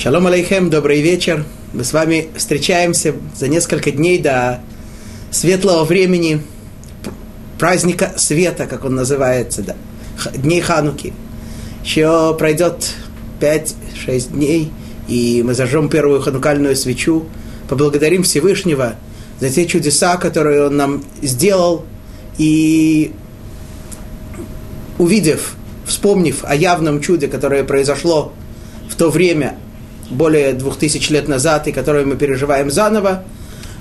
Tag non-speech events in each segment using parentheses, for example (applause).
Шалом алейхем, добрый вечер. Мы с вами встречаемся за несколько дней до светлого времени праздника света, как он называется, да, дней Хануки. Еще пройдет 5-6 дней, и мы зажжем первую ханукальную свечу, поблагодарим Всевышнего за те чудеса, которые он нам сделал, и увидев, вспомнив о явном чуде, которое произошло в то время, более двух тысяч лет назад, и которое мы переживаем заново,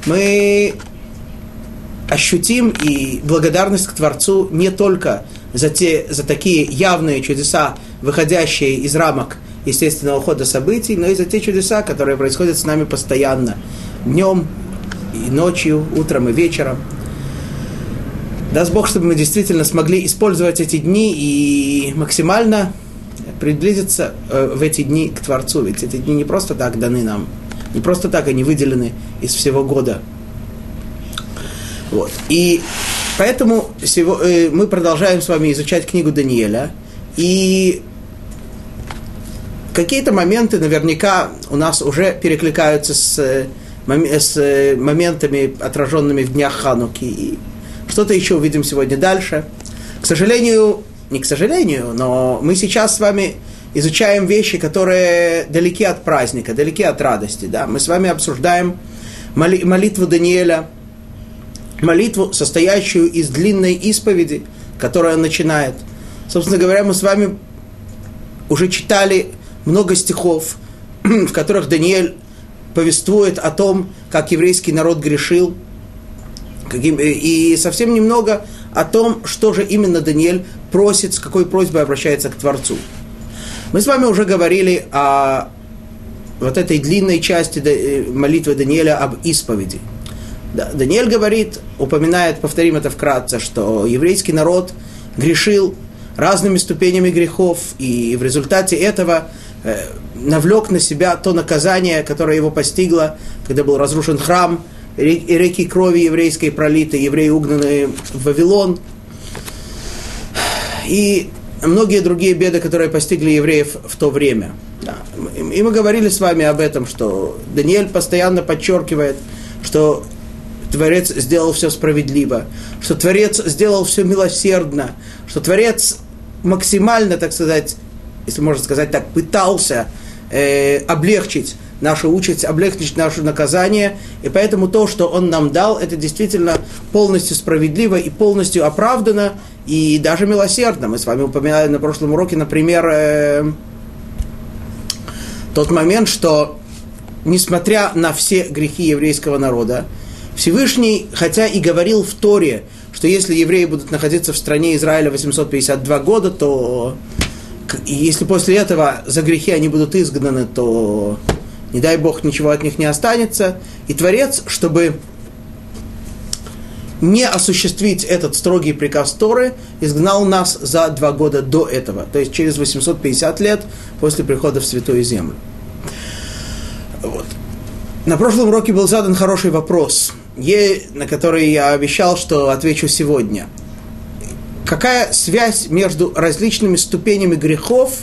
мы ощутим и благодарность к Творцу не только за, те, за такие явные чудеса, выходящие из рамок естественного хода событий, но и за те чудеса, которые происходят с нами постоянно, днем и ночью, утром и вечером. Даст Бог, чтобы мы действительно смогли использовать эти дни и максимально приблизиться э, в эти дни к Творцу. Ведь эти дни не просто так даны нам, не просто так они выделены из всего года. Вот. И поэтому э, мы продолжаем с вами изучать книгу Даниэля. И какие-то моменты наверняка у нас уже перекликаются с, э, с моментами, отраженными в днях Хануки. И что-то еще увидим сегодня дальше. К сожалению, не к сожалению, но мы сейчас с вами изучаем вещи, которые далеки от праздника, далеки от радости. Да? Мы с вами обсуждаем моли, молитву Даниэля, молитву, состоящую из длинной исповеди, которую он начинает. Собственно говоря, мы с вами уже читали много стихов, (clears throat) в которых Даниэль повествует о том, как еврейский народ грешил, и совсем немного о том, что же именно Даниэль просит, с какой просьбой обращается к Творцу. Мы с вами уже говорили о вот этой длинной части э, молитвы Даниэля об исповеди. Да, Даниэль говорит, упоминает, повторим это вкратце, что еврейский народ грешил разными ступенями грехов, и в результате этого э, навлек на себя то наказание, которое его постигло, когда был разрушен храм, реки крови еврейской пролиты, евреи угнаны в Вавилон. И многие другие беды, которые постигли евреев в то время. И мы говорили с вами об этом, что Даниэль постоянно подчеркивает, что Творец сделал все справедливо, что Творец сделал все милосердно, что Творец максимально, так сказать, если можно сказать так, пытался э, облегчить нашу участь, облегчить наше наказание. И поэтому то, что Он нам дал, это действительно полностью справедливо и полностью оправдано, и даже милосердно. Мы с вами упоминали на прошлом уроке, например, э, тот момент, что несмотря на все грехи еврейского народа, Всевышний, хотя и говорил в Торе, что если евреи будут находиться в стране Израиля 852 года, то если после этого за грехи они будут изгнаны, то не дай Бог ничего от них не останется. И Творец, чтобы не осуществить этот строгий приказ Торы, изгнал нас за два года до этого, то есть через 850 лет после прихода в Святую Землю. Вот. На прошлом уроке был задан хороший вопрос, на который я обещал, что отвечу сегодня. Какая связь между различными ступенями грехов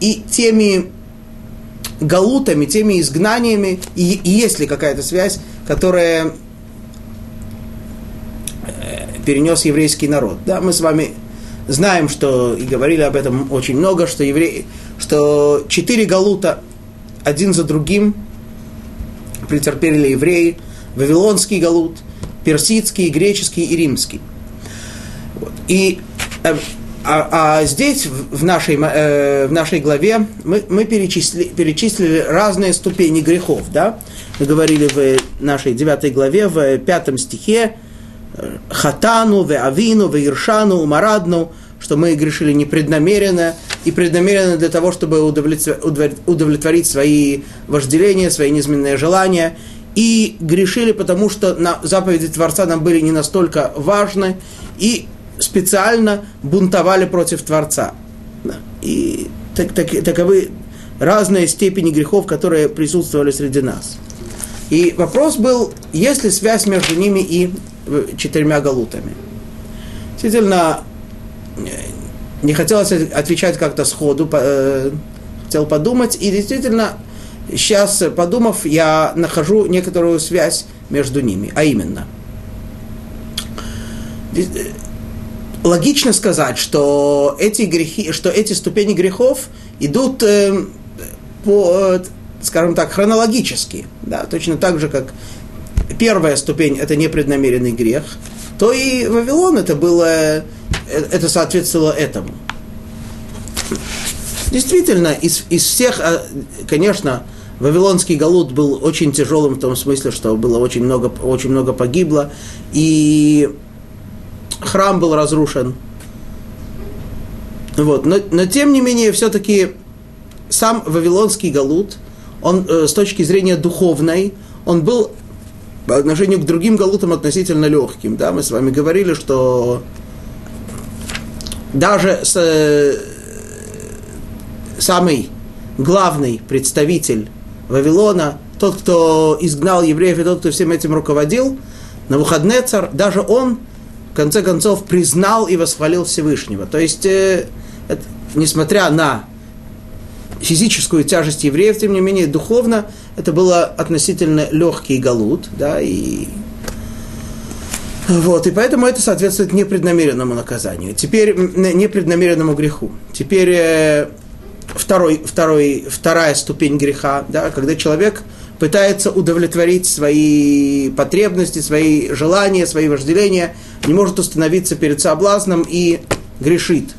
и теми галутами, теми изгнаниями, и, и есть ли какая-то связь, которая э, перенес еврейский народ. Да, мы с вами знаем, что и говорили об этом очень много, что, евреи, что четыре галута один за другим претерпели евреи, Вавилонский галут, персидский, греческий и римский. Вот. И э, а, а здесь, в нашей, э, в нашей главе, мы, мы перечислили, перечислили разные ступени грехов. Да? Мы говорили в нашей девятой главе, в пятом стихе, э, хатану, ве авину, ве иршану, марадну, что мы грешили непреднамеренно и преднамеренно для того, чтобы удовлетворить свои вожделения, свои низменные желания. И грешили, потому что на заповеди Творца нам были не настолько важны. И специально бунтовали против Творца. И так, так, таковы разные степени грехов, которые присутствовали среди нас. И вопрос был, есть ли связь между ними и э, четырьмя галутами. Действительно, э, не хотелось отвечать как-то сходу, э, хотел подумать, и действительно, сейчас, подумав, я нахожу некоторую связь между ними, а именно. Логично сказать, что эти грехи, что эти ступени грехов идут э, по, скажем так, хронологически, да, точно так же, как первая ступень – это непреднамеренный грех, то и Вавилон это было, э, это соответствовало этому. Действительно, из, из всех, а, конечно, Вавилонский галут был очень тяжелым в том смысле, что было очень много, очень много погибло, и храм был разрушен. Вот. Но, но тем не менее, все-таки сам Вавилонский галут, он э, с точки зрения духовной, он был по отношению к другим галутам относительно легким. Да? Мы с вами говорили, что даже с, э, самый главный представитель Вавилона, тот, кто изгнал евреев и тот, кто всем этим руководил, на выходный царь, даже он, в конце концов, признал и восхвалил Всевышнего. То есть, э, это, несмотря на физическую тяжесть евреев, тем не менее, духовно это было относительно легкий галут, да, и вот, и поэтому это соответствует непреднамеренному наказанию. Теперь непреднамеренному греху. Теперь э, второй, второй, вторая ступень греха, да, когда человек пытается удовлетворить свои потребности, свои желания, свои вожделения, не может установиться перед соблазном и грешит.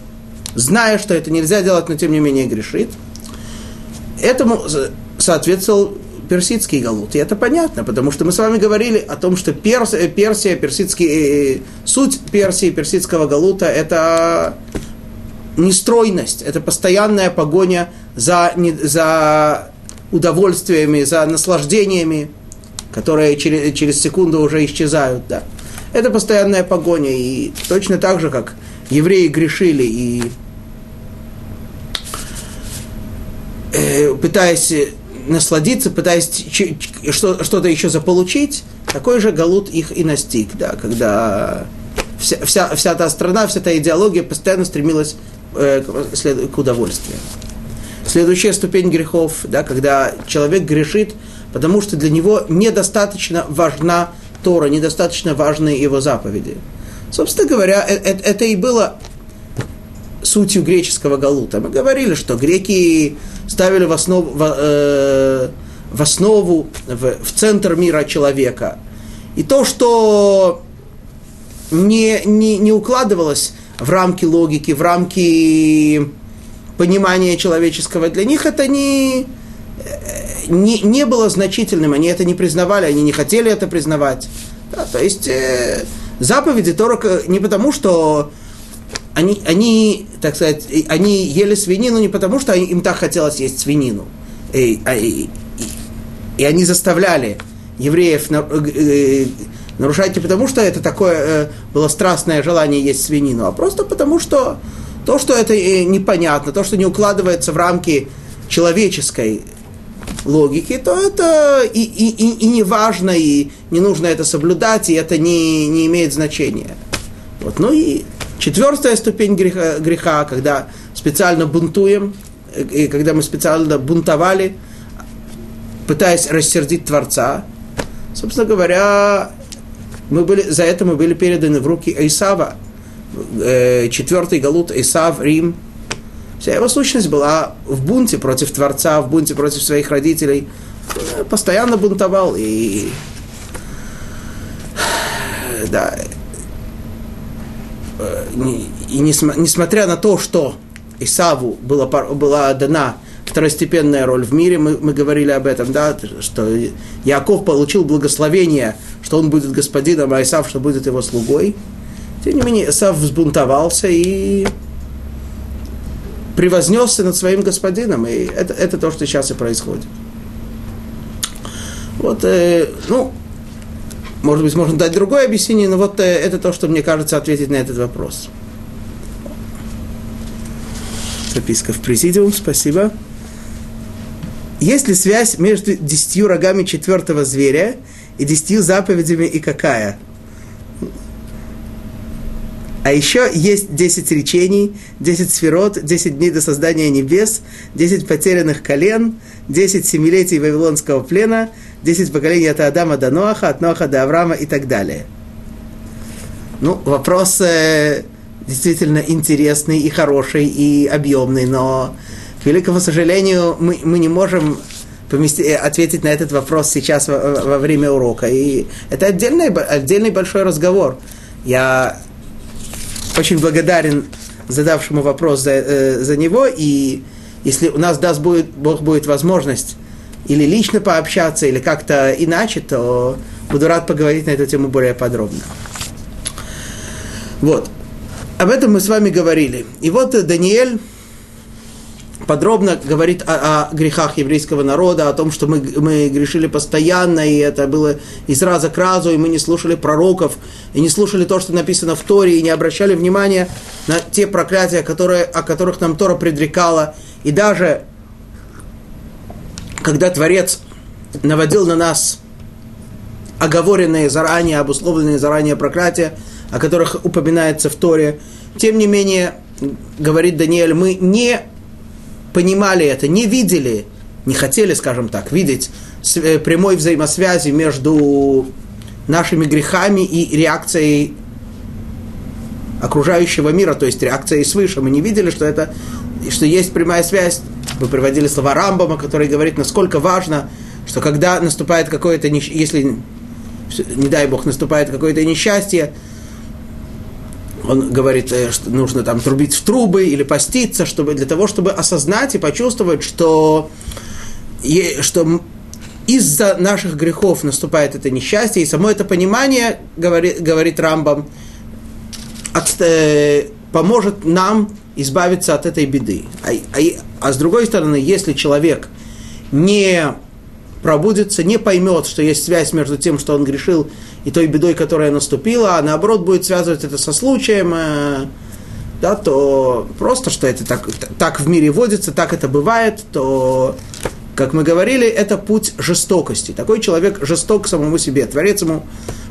Зная, что это нельзя делать, но тем не менее грешит. Этому соответствовал персидский галут. И это понятно, потому что мы с вами говорили о том, что Перс, э, Персия, персидский, э, суть Персии, персидского галута – это нестройность, это постоянная погоня за, не, за удовольствиями, за наслаждениями, которые через, через секунду уже исчезают. Да. Это постоянная погоня. И точно так же, как евреи грешили и э, пытаясь насладиться, пытаясь что-то еще заполучить, такой же галут их и настиг, да, когда вся, вся, вся та страна, вся та идеология постоянно стремилась э, к удовольствию. Следующая ступень грехов, да, когда человек грешит, потому что для него недостаточно важна Тора, недостаточно важны его заповеди. Собственно говоря, это, э, это и было сутью греческого галута. Мы говорили, что греки ставили в основу, в, э, в, основу в, в центр мира человека. И то, что не, не, не укладывалось в рамки логики, в рамки понимания человеческого, для них это не, не, не было значительным, они это не признавали, они не хотели это признавать. Да, то есть э, заповеди Тора не потому, что они, они, так сказать, они ели свинину не потому, что им так хотелось есть свинину. И, а, и, и, они заставляли евреев э, э, нарушать не потому, что это такое э, было страстное желание есть свинину, а просто потому, что то, что это э, непонятно, то, что не укладывается в рамки человеческой логики, то это и, и, и, и не важно, и не нужно это соблюдать, и это не, не имеет значения. Вот. Ну и Четвертая ступень греха, греха, когда специально бунтуем, и когда мы специально бунтовали, пытаясь рассердить Творца, собственно говоря, мы были, за это мы были переданы в руки Исава, э, четвертый галут Исав, Рим. Вся его сущность была в бунте против Творца, в бунте против своих родителей. Постоянно бунтовал и да, Э, и несмотря на то, что Исаву была, была дана второстепенная роль в мире, мы, мы говорили об этом, да, что Яков получил благословение, что он будет господином, а Исав, что будет его слугой. Тем не менее, Исав взбунтовался и превознесся над своим господином, и это, это то, что сейчас и происходит. Вот, э, ну, может быть, можно дать другое объяснение, но вот э, это то, что мне кажется ответить на этот вопрос. Записка в президиум, спасибо. Есть ли связь между десятью рогами четвертого зверя и десятью заповедями и какая? А еще есть 10 речений, 10 сферот, 10 дней до создания небес, 10 потерянных колен, 10 семилетий Вавилонского плена, 10 поколений от Адама до Ноаха, от Ноаха до Авраама и так далее. Ну, вопрос э, действительно интересный и хороший, и объемный, но, к великому сожалению, мы, мы не можем помести, э, ответить на этот вопрос сейчас во, во время урока. И это отдельный, отдельный большой разговор. Я очень благодарен задавшему вопрос за, э, за него, и если у нас даст будет, Бог будет возможность или лично пообщаться, или как-то иначе, то буду рад поговорить на эту тему более подробно. Вот. Об этом мы с вами говорили. И вот Даниэль подробно говорит о, о грехах еврейского народа, о том, что мы, мы грешили постоянно, и это было из раза к разу, и мы не слушали пророков, и не слушали то, что написано в Торе, и не обращали внимания на те проклятия, которые, о которых нам Тора предрекала. И даже когда Творец наводил на нас оговоренные заранее, обусловленные заранее проклятия, о которых упоминается в Торе, тем не менее, говорит Даниэль, мы не понимали это, не видели, не хотели, скажем так, видеть э, прямой взаимосвязи между нашими грехами и реакцией окружающего мира, то есть реакцией свыше. Мы не видели, что это, что есть прямая связь. Мы приводили слова Рамбама, который говорит, насколько важно, что когда наступает какое-то, если, не дай Бог, наступает какое-то несчастье, он говорит, э, что нужно там трубить в трубы или поститься, чтобы, для того, чтобы осознать и почувствовать, что, что из-за наших грехов наступает это несчастье, и само это понимание, говорит, говорит Рамбам, от, э, поможет нам избавиться от этой беды. А, а, а с другой стороны, если человек не пробудется, не поймет, что есть связь между тем, что он грешил, и той бедой, которая наступила, а наоборот будет связывать это со случаем, э, да, то просто, что это так, так в мире водится, так это бывает, то, как мы говорили, это путь жестокости. Такой человек жесток самому себе. Творец ему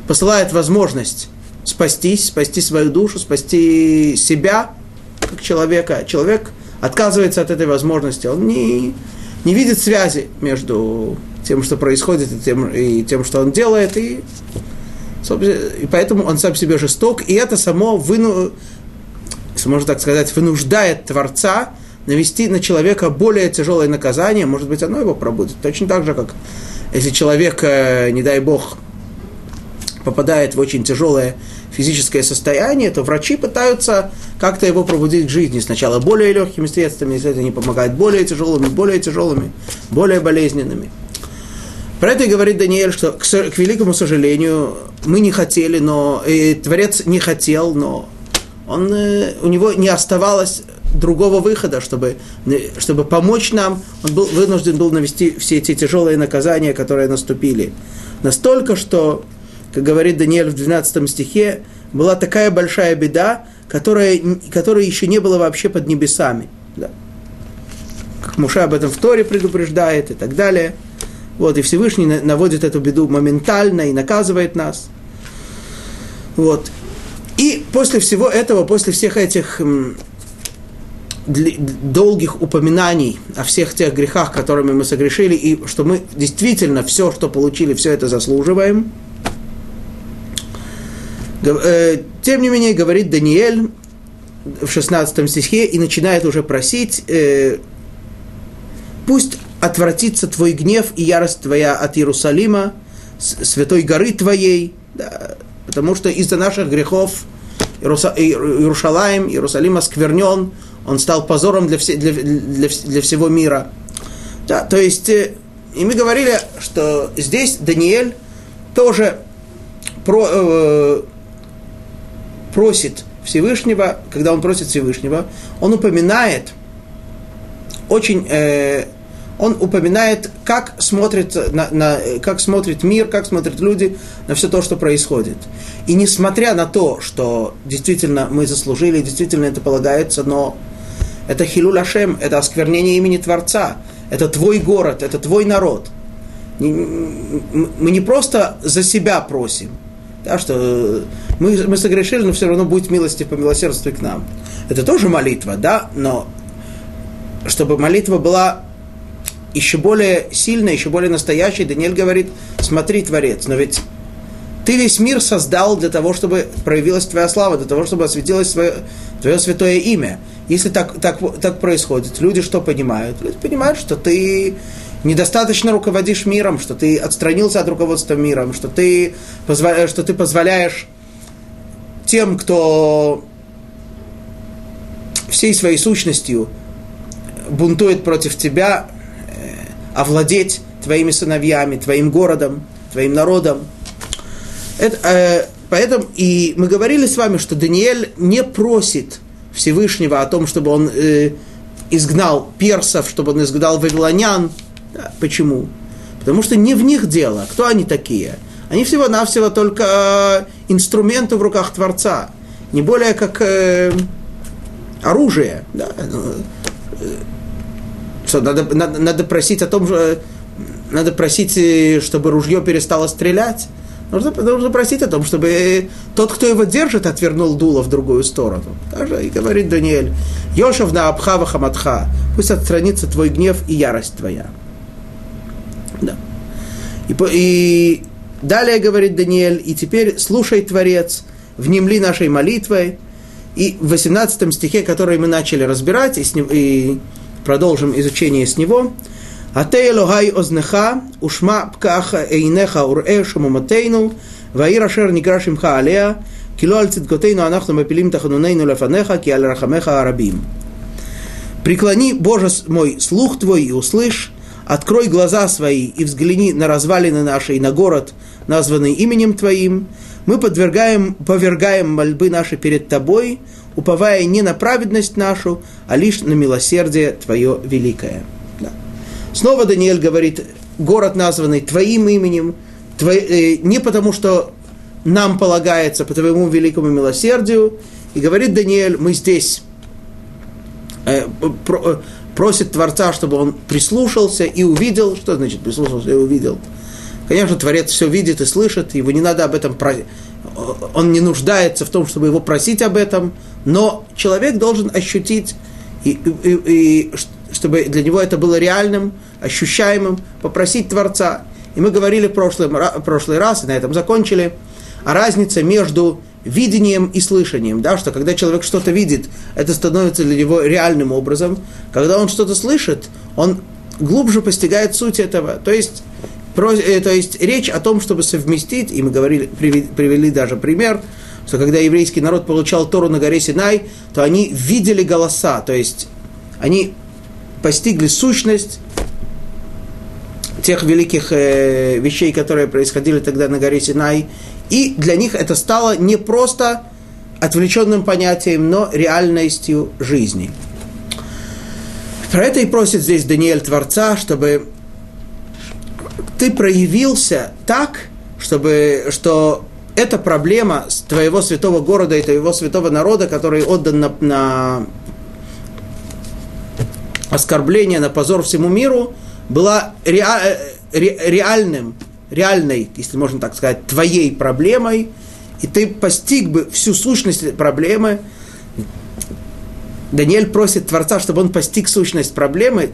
посылает возможность спастись, спасти свою душу, спасти себя как человека. Человек отказывается от этой возможности. Он не, не видит связи между тем, что происходит, и тем, и тем, что он делает, и, и поэтому он сам себе жесток, и это само, выну, можно так сказать, вынуждает Творца навести на человека более тяжелое наказание, может быть, оно его пробудет. Точно так же, как если человек, э, не дай бог, попадает в очень тяжелое физическое состояние, то врачи пытаются как-то его пробудить к жизни. Сначала более легкими средствами, если это не помогает, более тяжелыми, более тяжелыми, более болезненными. Про это и говорит Даниэль, что, к, к великому сожалению, мы не хотели, но и Творец не хотел, но он, э, у него не оставалось другого выхода, чтобы, чтобы помочь нам. Он был вынужден был навести все эти тяжелые наказания, которые наступили. Настолько, что, как говорит Даниэль в 12 стихе, была такая большая беда, которая, которой еще не было вообще под небесами. Да. Как Муша об этом в Торе предупреждает и так далее – вот, и Всевышний наводит эту беду моментально и наказывает нас. Вот. И после всего этого, после всех этих долгих упоминаний о всех тех грехах, которыми мы согрешили, и что мы действительно все, что получили, все это заслуживаем. Э, тем не менее, говорит Даниэль в 16 стихе и начинает уже просить, э, пусть отвратится твой гнев и ярость твоя от Иерусалима, святой горы твоей, да, потому что из-за наших грехов Иерусалим, Иерусалим осквернен, он стал позором для, все, для, для, для всего мира. Да, то есть, э, и мы говорили, что здесь Даниэль тоже про, просит Всевышнего, когда он просит Всевышнего, он упоминает очень э, он упоминает, как смотрит, на, на, как смотрит мир, как смотрят люди на все то, что происходит. И несмотря на то, что действительно мы заслужили, действительно это полагается, но это хилуль Ашем, это осквернение имени Творца, это твой город, это твой народ. Мы не просто за себя просим, Да, что мы, мы согрешили, но все равно будет милости по милосердству к нам. Это тоже молитва, да, но чтобы молитва была еще более сильной, еще более настоящей, Даниэль говорит, смотри, Творец, но ведь ты весь мир создал для того, чтобы проявилась твоя слава, для того, чтобы осветилось твое, твое святое имя. Если так, так, так происходит, люди что понимают? Люди понимают, что ты недостаточно руководишь миром, что ты отстранился от руководства миром, что ты, позволяешь, что ты позволяешь тем, кто всей своей сущностью бунтует против тебя, э, овладеть твоими сыновьями, твоим городом, твоим народом. Это, э, поэтому и мы говорили с вами, что Даниэль не просит Всевышнего о том, чтобы он э, изгнал персов, чтобы он изгнал вавилонян. Да, почему? Потому что не в них дело. Кто они такие? Они всего-навсего только э, инструменты в руках Творца. Не более как э, оружие. Да? Ну, э, что надо, надо, надо просить о том, что надо просить, э, чтобы ружье перестало стрелять. Нужно, нужно просить о том, чтобы тот, кто его держит, отвернул дуло в другую сторону. Также и говорит Даниэль, Йошев на Абхава Хаматха, пусть отстранится твой гнев и ярость твоя. Да. И, и далее говорит Даниэль, и теперь слушай, Творец, внемли нашей молитвой. И в 18 стихе, который мы начали разбирать, и, с ним, и продолжим изучение с него, «Атей Элохай ознеха, ушма пкаха эйнеха урэ шумуматейну, ваир ашер ниграшимха алея, кило аль циткотейну анахну мапилим таханунейну лафанеха, ки аль рахамеха арабим». «Преклони, Боже мой, слух твой и услышь, открой глаза свои и взгляни на развалины наши и на город, названный именем Твоим. Мы подвергаем, повергаем мольбы наши перед Тобой, уповая не на праведность нашу, а лишь на милосердие Твое великое. Снова Даниэль говорит, город названный твоим именем, твой, э, не потому, что нам полагается по твоему великому милосердию, и говорит Даниэль, мы здесь, э, про, просит Творца, чтобы он прислушался и увидел, что значит прислушался и увидел. Конечно, Творец все видит и слышит, его не надо об этом просить, он не нуждается в том, чтобы его просить об этом, но человек должен ощутить и, и, и, чтобы для него это было реальным, ощущаемым, попросить Творца. И мы говорили в прошлый, прошлый раз, и на этом закончили, о разнице между видением и слышанием, да, что когда человек что-то видит, это становится для него реальным образом. Когда он что-то слышит, он глубже постигает суть этого. То есть, э, то есть речь о том, чтобы совместить, и мы говорили, привели, привели даже пример, что когда еврейский народ получал Тору на горе Синай, то они видели голоса, то есть они постигли сущность тех великих э, вещей, которые происходили тогда на горе Синай, и для них это стало не просто отвлеченным понятием, но реальностью жизни. Про это и просит здесь Даниэль Творца, чтобы ты проявился так, чтобы, что эта проблема твоего святого города и твоего святого народа, который отдан на, на оскорбление, на позор всему миру, была ре, ре, реальным, реальной, если можно так сказать, твоей проблемой, и ты постиг бы всю сущность проблемы. Даниэль просит Творца, чтобы он постиг сущность проблемы,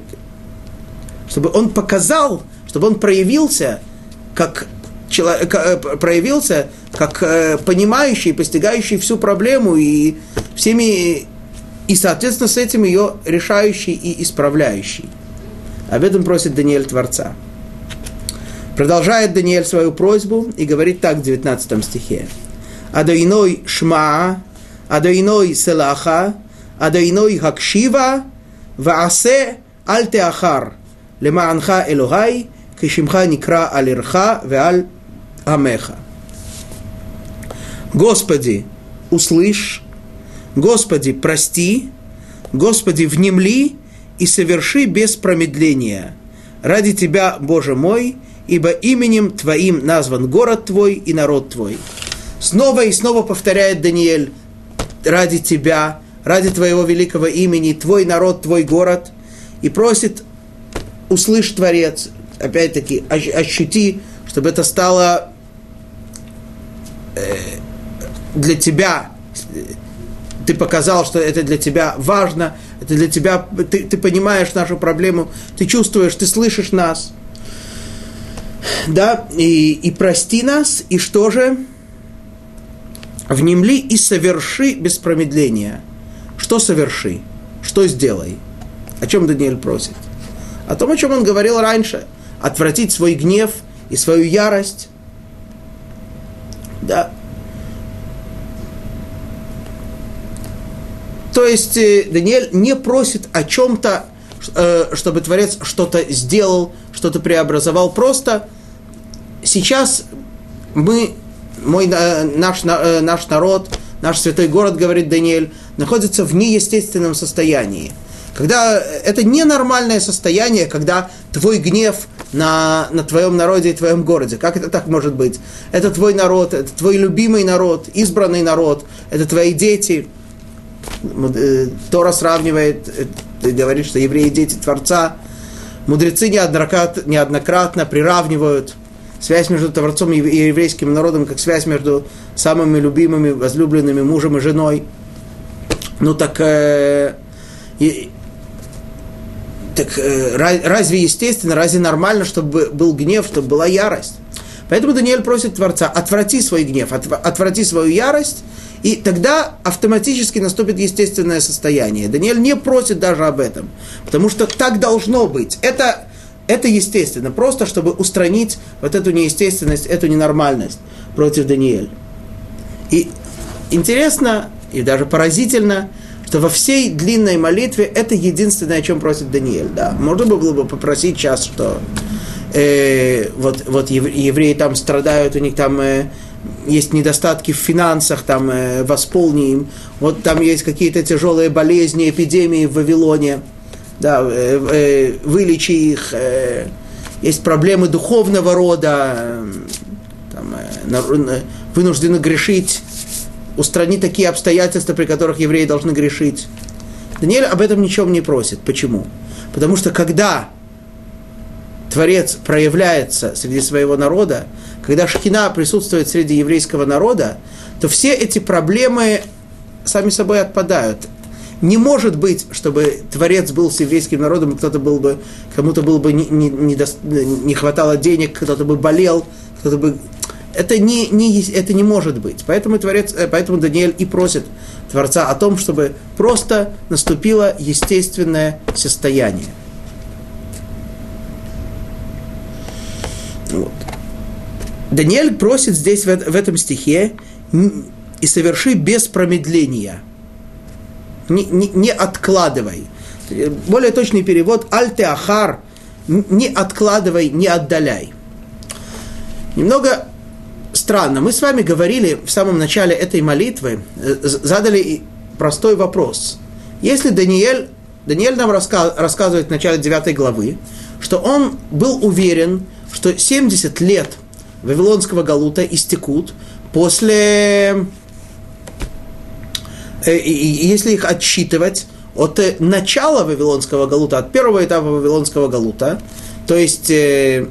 чтобы он показал, чтобы он проявился как человек, э, проявился как э, понимающий, постигающий всю проблему и всеми и, соответственно, с этим ее решающий и исправляющий. Об этом просит Даниэль Творца. Продолжает Даниэль свою просьбу и говорит так в 19 стихе. Адоиной шма, адоиной селаха, адоиной хакшива, ваасе альтеахар, лемаанха элогай, кишимха никра алирха веаль амеха. Господи, услышь, Господи, прости, Господи, внемли и соверши без промедления. Ради Тебя, Боже мой, – ибо именем Твоим назван город Твой и народ Твой. Снова и снова повторяет Даниэль, ради Тебя, ради Твоего великого имени, Твой народ, Твой город, и просит, услышь Творец, опять-таки, ощути, чтобы это стало э, для тебя, ты показал, что это для тебя важно, это для тебя, ты, ты понимаешь нашу проблему, ты чувствуешь, ты слышишь нас. Да, и, и прости нас, и что же? Внемли и соверши без промедления. Что соверши? Что сделай? О чем Даниэль просит? О том, о чем он говорил раньше. Отвратить свой гнев и свою ярость. Да. То есть э, Даниэль не просит о чем-то, э, чтобы Творец что-то сделал, что-то преобразовал. Просто сейчас мы, мой, э, наш, наш народ, наш святой город, говорит Даниэль, находится в неестественном состоянии. Когда это ненормальное состояние, когда твой гнев на, на твоем народе и твоем городе. Как это так может быть? Это твой народ, это твой любимый народ, избранный народ, это твои дети. Э, Тора сравнивает, э, говорит, что евреи дети Творца. Мудрецы неоднократно, неоднократно приравнивают связь между Творцом и еврейским народом, как связь между самыми любимыми, возлюбленными мужем и женой. Ну так, э, и, так э, разве естественно, разве нормально, чтобы был гнев, чтобы была ярость? Поэтому Даниэль просит Творца, отврати свой гнев, отврати свою ярость, и тогда автоматически наступит естественное состояние. Даниэль не просит даже об этом, потому что так должно быть. Это, это естественно, просто чтобы устранить вот эту неестественность, эту ненормальность против Даниэля. И интересно, и даже поразительно, что во всей длинной молитве это единственное, о чем просит Даниэль. Да. Можно было бы попросить сейчас, что э, вот, вот евреи там страдают, у них там э, есть недостатки в финансах, там, э, восполни им. Вот там есть какие-то тяжелые болезни, эпидемии в Вавилоне. Да, э, э, вылечи их. Э, есть проблемы духовного рода. Э, там, э, вынуждены грешить. Устрани такие обстоятельства, при которых евреи должны грешить. Даниэль об этом ничего не просит. Почему? Потому что когда Творец проявляется среди своего народа, когда Шхина присутствует среди еврейского народа, то все эти проблемы сами собой отпадают. Не может быть, чтобы Творец был с еврейским народом, кто-то был бы, кому-то было бы не, не, не, до, не хватало денег, кто-то бы болел, кто-то бы... Это не, не, это не может быть. Поэтому, Творец, э, поэтому Даниэль и просит Творца о том, чтобы просто наступило естественное состояние. Вот. Даниэль просит здесь, в, в этом стихе, и соверши без промедления. Не, не, не откладывай. Более точный перевод «Аль-Теахар» не откладывай, не отдаляй. Немного странно. Мы с вами говорили в самом начале этой молитвы, э, задали простой вопрос. Если Даниэль, Даниэль нам раска, рассказывает в начале 9 главы, что он был уверен, что 70 лет – Вавилонского галута истекут после, э, если их отсчитывать от э, начала Вавилонского галута, от первого этапа Вавилонского галута, то есть э,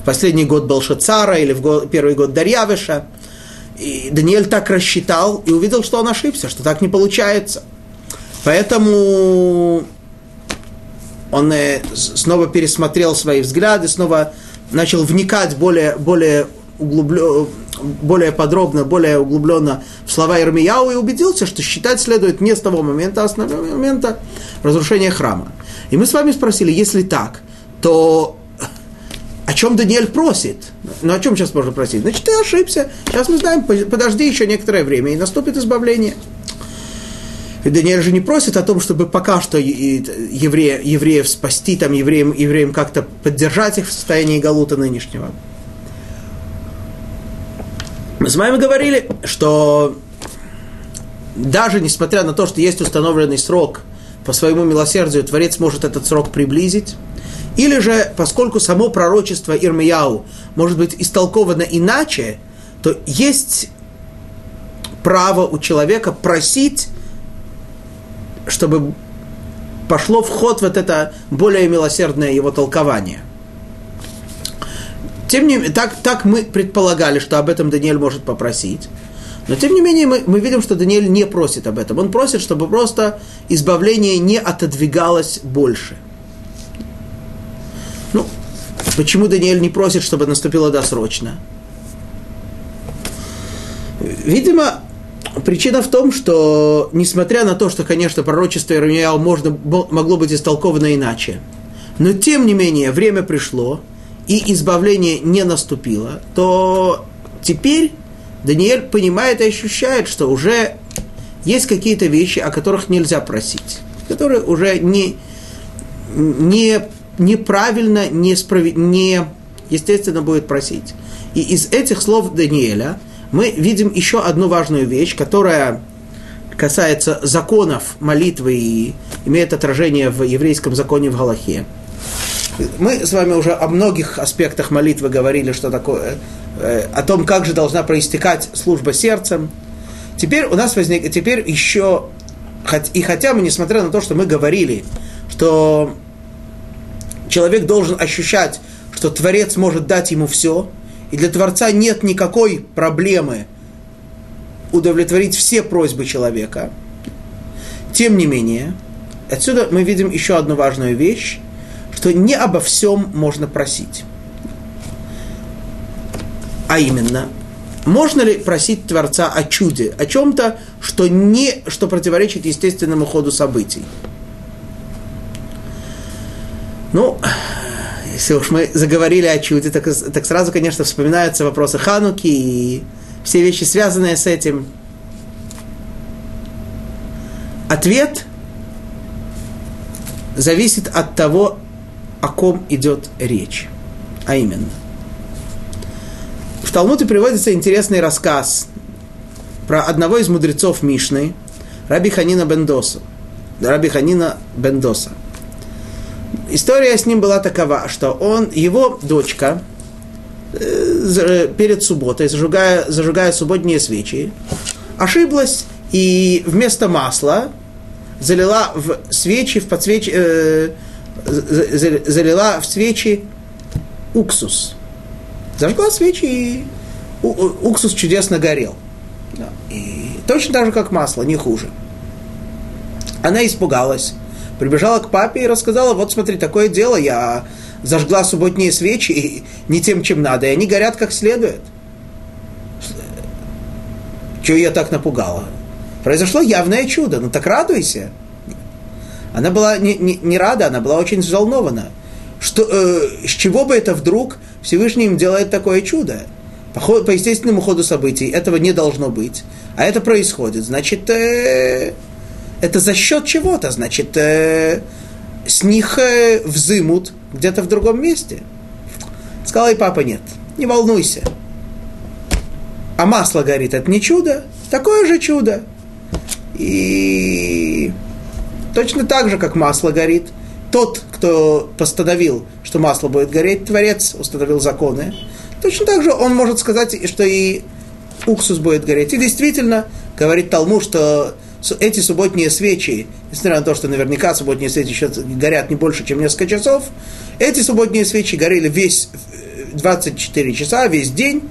в последний год Белшацара или в первый год Дарьявиша, и Даниэль так рассчитал и увидел, что он ошибся, что так не получается. Поэтому он снова пересмотрел свои взгляды, снова начал вникать более, более углубленно, более подробно, более углубленно в слова Ирмияу и убедился, что считать следует не с того момента, а с момента разрушения храма. И мы с вами спросили, если так, то о чем Даниэль просит? Ну, о чем сейчас можно просить? Значит, ты ошибся. Сейчас мы знаем, подожди еще некоторое время, и наступит избавление. Даниэль же не просит о том, чтобы пока что еврея, евреев спасти, там, евреям, евреям как-то поддержать их в состоянии Галута нынешнего. Мы с вами говорили, что даже несмотря на то, что есть установленный срок по своему милосердию, Творец может этот срок приблизить, или же, поскольку само пророчество Ирмияу может быть истолковано иначе, то есть право у человека просить чтобы пошло в ход вот это более милосердное его толкование. тем не менее, так, так мы предполагали, что об этом Даниэль может попросить. Но тем не менее мы, мы видим, что Даниэль не просит об этом. Он просит, чтобы просто избавление не отодвигалось больше. Ну, почему Даниэль не просит, чтобы наступило досрочно? Видимо, причина в том, что, несмотря на то, что, конечно, пророчество Иеремияу можно, могло быть истолковано иначе, но тем не менее время пришло, и избавление не наступило, то теперь Даниэль понимает и ощущает, что уже есть какие-то вещи, о которых нельзя просить, которые уже не, не, неправильно, не, справед... не естественно будет просить. И из этих слов Даниэля мы видим еще одну важную вещь, которая касается законов молитвы и имеет отражение в еврейском законе в Галахе. Мы с вами уже о многих аспектах молитвы говорили, что такое, э, о том, как же должна проистекать служба сердцем. Теперь у нас возник, теперь еще, и хотя мы, несмотря на то, что мы говорили, что человек должен ощущать, что Творец может дать ему все, и для Творца нет никакой проблемы удовлетворить все просьбы человека. Тем не менее, отсюда мы видим еще одну важную вещь, что не обо всем можно просить. А именно, можно ли просить Творца о чуде, о чем-то, что, не, что противоречит естественному ходу событий? Ну, если уж мы заговорили о чуде, так, так сразу, конечно, вспоминаются вопросы Хануки и все вещи, связанные с этим. Ответ зависит от того, о ком идет речь. А именно. В Талмуде приводится интересный рассказ про одного из мудрецов Мишны, Раби Ханина Бендоса. Раби Ханина Бендоса. История с ним была такова, что он, его дочка, э, перед субботой, зажигая, зажигая субботние свечи, ошиблась и вместо масла залила в свечи, в подсвеч... Э, залила в свечи уксус. Зажгла свечи, и уксус чудесно горел. И точно так же, как масло, не хуже. Она испугалась, прибежала к папе и рассказала, вот смотри, такое дело, я зажгла субботние свечи и не тем, чем надо, и они горят как следует. Чего я так напугала? Произошло явное чудо, ну так радуйся. Она была не, не, не рада, она была очень взволнована. Что, э, с чего бы это вдруг Всевышний им делает такое чудо? По, по естественному ходу событий этого не должно быть. А это происходит. Значит, э, это за счет чего-то. Значит, э, с них э, взымут где-то в другом месте. Сказал и папа, нет, не волнуйся. А масло горит, это не чудо, такое же чудо. И Точно так же, как масло горит. Тот, кто постановил, что масло будет гореть, Творец установил законы. Точно так же он может сказать, что и уксус будет гореть. И действительно, говорит Талму, что эти субботние свечи, несмотря на то, что наверняка субботние свечи еще горят не больше, чем несколько часов, эти субботние свечи горели весь 24 часа, весь день,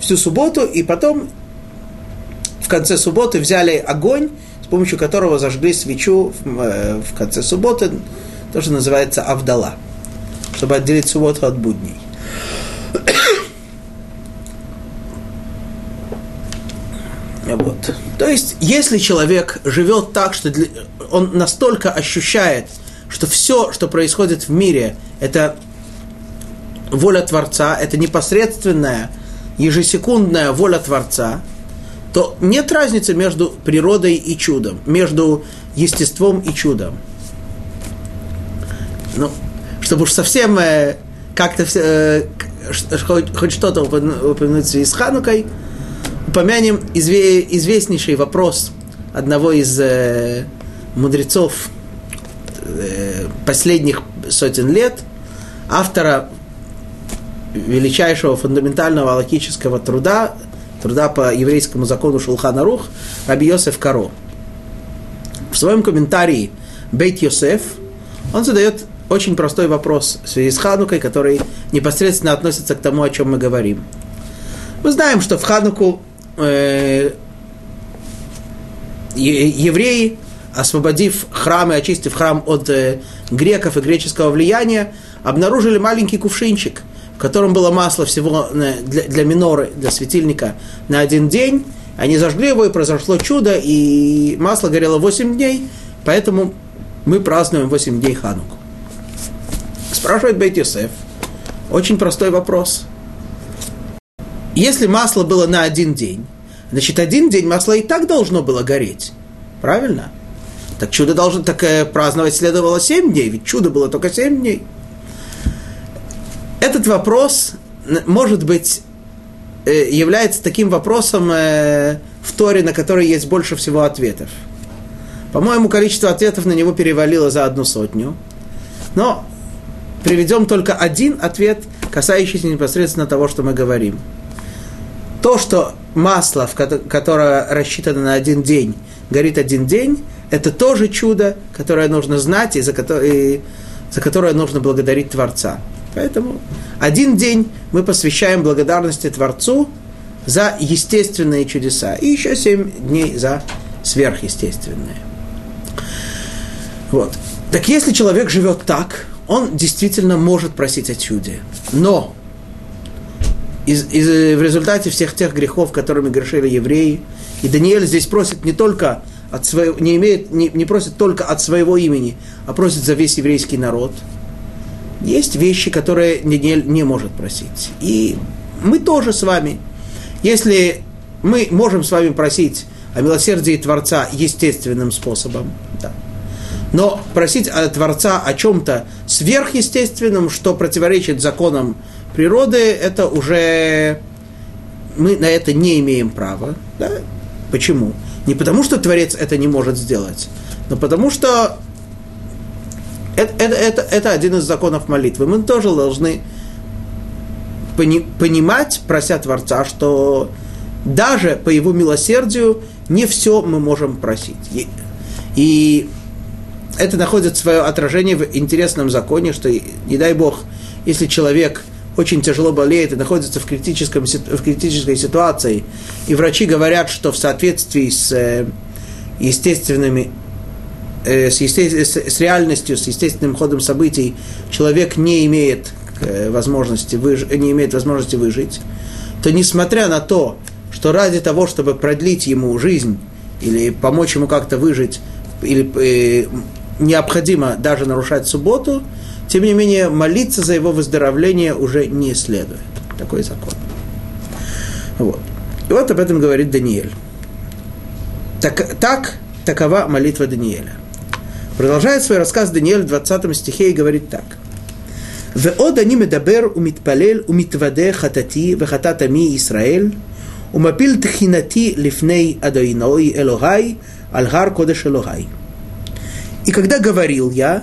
всю субботу, и потом в конце субботы взяли огонь с помощью которого зажгли свечу в, э, в конце субботы, то, что называется Авдала, чтобы отделить субботу от будней. (coughs) Вот. То есть, если человек живет так, что для, он настолько ощущает, что все, что происходит в мире, это воля Творца, это непосредственная, ежесекундная воля Творца – то нет разницы между природой и чудом, между естеством и чудом. Ну, чтобы уж совсем э, как-то э, хоть, хоть что-то упомянуть в связи с Ханукой, упомянем изве, известнейший вопрос одного из э, мудрецов э, последних сотен лет, автора величайшего фундаментального логического труда труда по еврейскому закону Шулхана Рух, Раби Йосеф Каро. В своем комментарии Бейт Йосеф он задает очень простой вопрос в связи с Ханукой, который непосредственно относится к тому, о чем мы говорим. Мы знаем, что в Хануку э, евреи, освободив храм и очистив храм от э, греков и греческого влияния, обнаружили маленький кувшинчик, в котором было масло всего э, для, для миноры, для светильника на один день. Они зажгли его, и произошло чудо, и масло горело 8 дней, поэтому мы празднуем 8 дней Хануку. Спрашивает Бейт Йосеф. Очень простой вопрос. Если масло было на один день, значит, один день масло и так должно было гореть. Правильно? Так чудо должно так э, праздновать следовало 7 дней, ведь чудо было только 7 дней. Этот вопрос, может быть, э, является таким вопросом э, в Торе, на который есть больше всего ответов. По-моему, количество ответов на него перевалило за одну сотню. Но приведем только один ответ, касающийся непосредственно того, что мы говорим. То, что масло, которое рассчитано на один день, горит один день, это тоже чудо, которое нужно знать и за которое, за которое нужно благодарить Творца. Поэтому один день мы посвящаем благодарности Творцу за естественные чудеса. И еще семь дней за сверхъестественные. Вот. Так если человек живет так, он действительно может просить о чуде. Но из, из, в результате всех тех грехов, которыми грешили евреи, и Даниэль здесь просит не только от своего, не, имеет, не, не просит только от своего имени, а просит за весь еврейский народ. Есть вещи, которые Даниэль не может просить. И мы тоже с вами. Если мы можем с вами просить о милосердии Творца естественным способом, да, но просить от Творца о чем-то сверхъестественном, что противоречит законам природы, это уже мы на это не имеем права. Да? Почему? Не потому, что Творец это не может сделать, но потому что это, это, это, это один из законов молитвы. Мы тоже должны пони, понимать, прося Творца, что даже по его милосердию не все мы можем просить. И, и это находит свое отражение в интересном законе, что, не дай Бог, если человек очень тяжело болеет и находится в, критическом, в критической ситуации, и врачи говорят, что в соответствии с э, естественными э, с, есте, с, реальностью, с естественным ходом событий человек не имеет э, возможности, выж, не имеет возможности выжить, то несмотря на то, что ради того, чтобы продлить ему жизнь или помочь ему как-то выжить, или необходимо даже нарушать субботу, тем не менее молиться за его выздоровление уже не следует. Такой закон. Вот. И вот об этом говорит Даниэль. Так, так такова молитва Даниэля. Продолжает свой рассказ Даниэль в 20 стихе и говорит так. ועוד אני מדבר ומתפלל ומתוודה חטאתי וחטאת עמי ישראל ומפיל תחינתי לפני אדוני אלוהי על הר קודש אלוהי. И когда говорил я,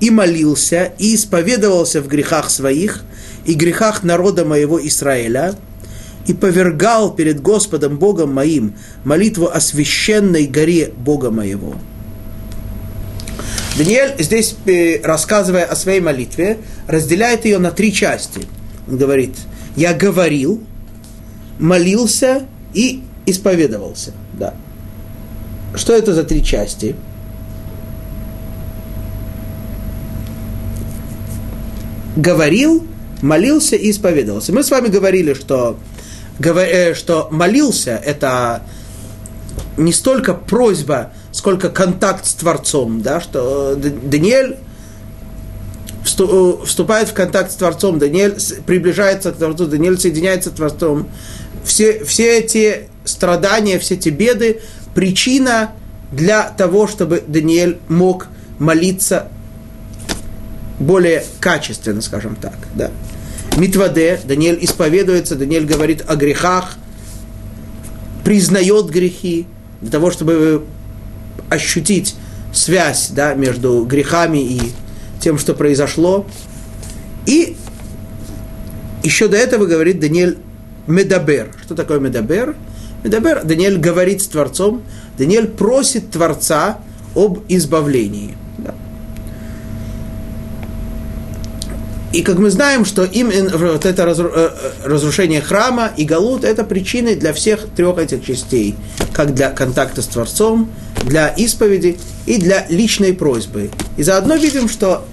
и молился, и исповедовался в грехах своих, и грехах народа моего Израиля, и повергал перед Господом Богом моим молитву о священной горе Бога моего. Даниэль здесь, э, рассказывая о своей молитве, разделяет ее на три части. Он говорит, я говорил, молился и исповедовался. Да. Что это за три части? Говорил, молился и исповедовался. Мы с вами говорили, что, э, что молился – это не столько просьба, сколько контакт с Творцом, да, что Даниэль вступает в контакт с Творцом, Даниэль приближается к Творцу, Даниэль соединяется с Творцом. Все, все эти страдания, все эти беды – причина для того, чтобы Даниэль мог молиться более качественно, скажем так. Да. מתוודה, Даниэль исповедуется, Даниэль говорит о грехах, признает грехи, для того, чтобы ощутить связь да, между грехами и тем, что произошло. И еще до этого говорит Даниэль מדבר. Что такое מדבר? מדבר, Даниэль говорит с Творцом, Даниэль просит Творца об избавлении – И как мы знаем, что именно вот это разрушение храма и Галут – это причины для всех трех этих частей, как для контакта с Творцом, для исповеди и для личной просьбы. И заодно видим, что,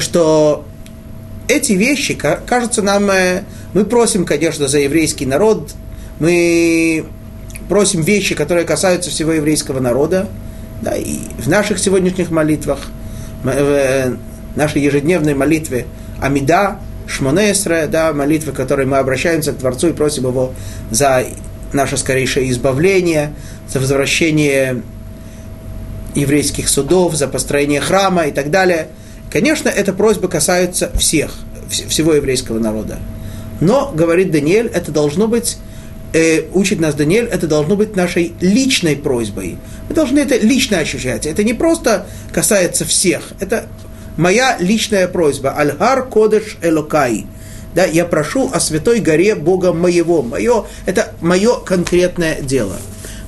что эти вещи, кажется нам, э, мы просим, конечно, за еврейский народ, мы просим вещи, которые касаются всего еврейского народа, да, и в наших сегодняшних молитвах, в э, нашей ежедневной молитве Амида, Шмонесре, да, молитвы, в которой мы обращаемся к Творцу и просим Его за наше скорейшее избавление, за возвращение еврейских судов, за построение храма и так далее. Конечно, эта просьба касается всех, всего еврейского народа. Но, говорит Даниэль, это должно быть, э, учит нас Даниэль, это должно быть нашей личной просьбой. Мы должны это лично ощущать. Это не просто касается всех, это моя личная просьба. Альгар Кодеш Элокай. Да, я прошу о святой горе Бога моего. Мое, это мое конкретное дело.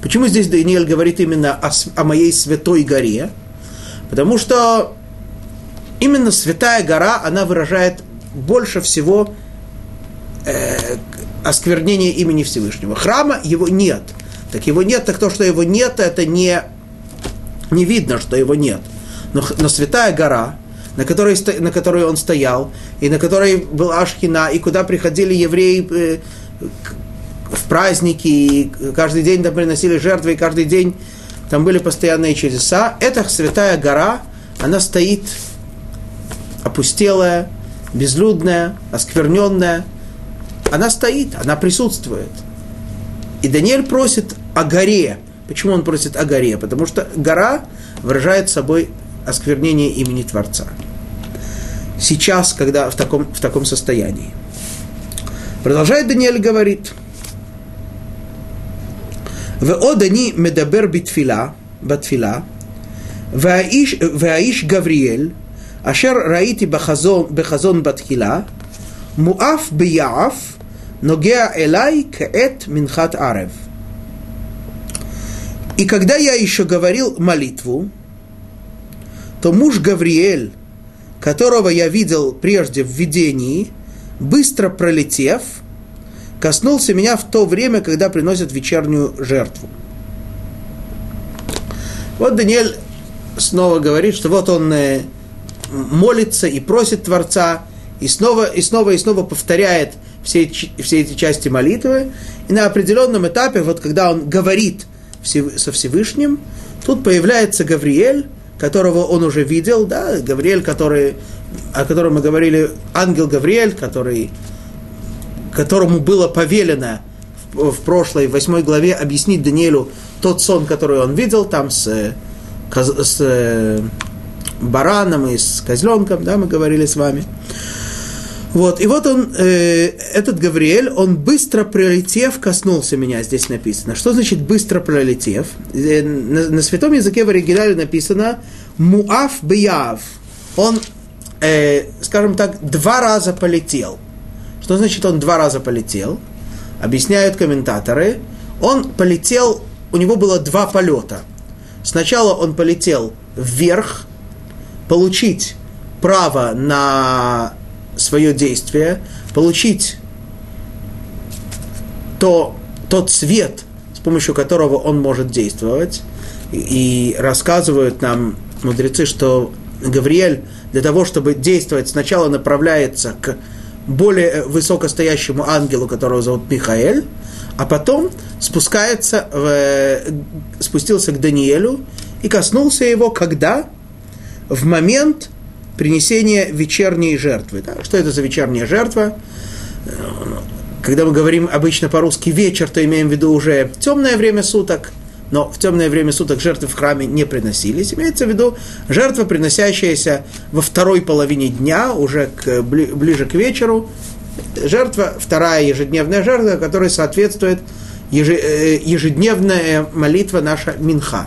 Почему здесь Даниэль говорит именно о, о моей святой горе? Потому что именно святая гора, она выражает больше всего э, осквернение имени Всевышнего. Храма его нет. Так его нет, так то, что его нет, это не, не видно, что его нет. Но, но святая гора, на которой, на которой он стоял, и на которой была Ашхина, и куда приходили евреи э, в праздники, и каждый день там приносили жертвы, и каждый день там были постоянные чудеса. Эта святая гора, она стоит опустелая, безлюдная, оскверненная. Она стоит, она присутствует. И Даниэль просит о горе. Почему он просит о горе? Потому что гора выражает собой осквернение имени Творца. Сейчас, когда в таком, в таком состоянии. Продолжает Даниэль говорит – ועוד אני מדבר בתפילה, בתפילה, והאיש, והאיש גבריאל, אשר ראיתי בחזון, בחזון בתחילה, מואף ביעף, ногеа элай каэт минхат арев. И когда я еще говорил молитву, то муж Гавриэль, которого я видел прежде в видении, быстро пролетев – коснулся меня в то время, когда приносят вечернюю жертву. Вот Даниэль снова говорит, что вот он э, молится и просит Творца, и снова и снова и снова повторяет все, все эти части молитвы. И на определенном этапе, вот когда он говорит со Всевышним, тут появляется Гавриэль, которого он уже видел, да, Гавриэль, который, о котором мы говорили, ангел Гавриэль, который которому было повелено в, в прошлой, восьмой главе, объяснить Даниэлю тот сон, который он видел, там с, с э, бараном и с козленком, да, мы говорили с вами. Вот, и вот он, э, этот Гавриэль, он быстро пролетев коснулся меня, здесь написано. Что значит быстро пролетев? Э, на, на святом языке в оригинале написано муав бияв. Он, э, скажем так, два раза полетел. Что значит он два раза полетел? Объясняют комментаторы. Он полетел, у него было два полета. Сначала он полетел вверх, получить право на свое действие, получить то, тот свет, с помощью которого он может действовать. И рассказывают нам мудрецы, что Гавриэль для того, чтобы действовать, сначала направляется к более высокостоящему ангелу, которого зовут Михаэль, а потом спускается, в, спустился к Даниэлю и коснулся его, когда? В момент принесения вечерней жертвы. Да? Что это за вечерняя жертва? Когда мы говорим обычно по-русски вечер, то имеем в виду уже темное время суток – но в темное время суток жертвы в храме не приносились. Имеется в виду жертва, приносящаяся во второй половине дня, уже к, ближе к вечеру. Жертва, вторая ежедневная жертва, которая соответствует э, ежедневная молитва наша Минха.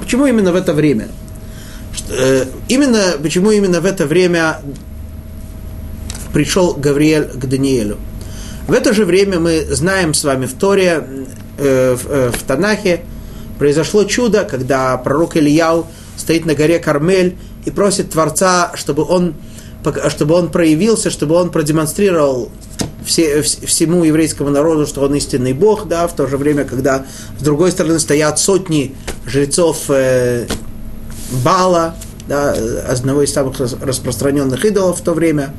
Почему именно в это время? Э, именно, почему именно в это время пришел Гавриэль к Даниэлю? В это же время мы знаем с вами в Торе Э, в, э, в Танахе произошло чудо, когда пророк Ильяу стоит на горе Кармель и просит Творца, чтобы он чтобы он проявился, чтобы он продемонстрировал все, всему еврейскому народу, что он истинный Бог, да, в то же время, когда с другой стороны стоят сотни жрецов э, Бала, да, одного из самых распространенных идолов в то время,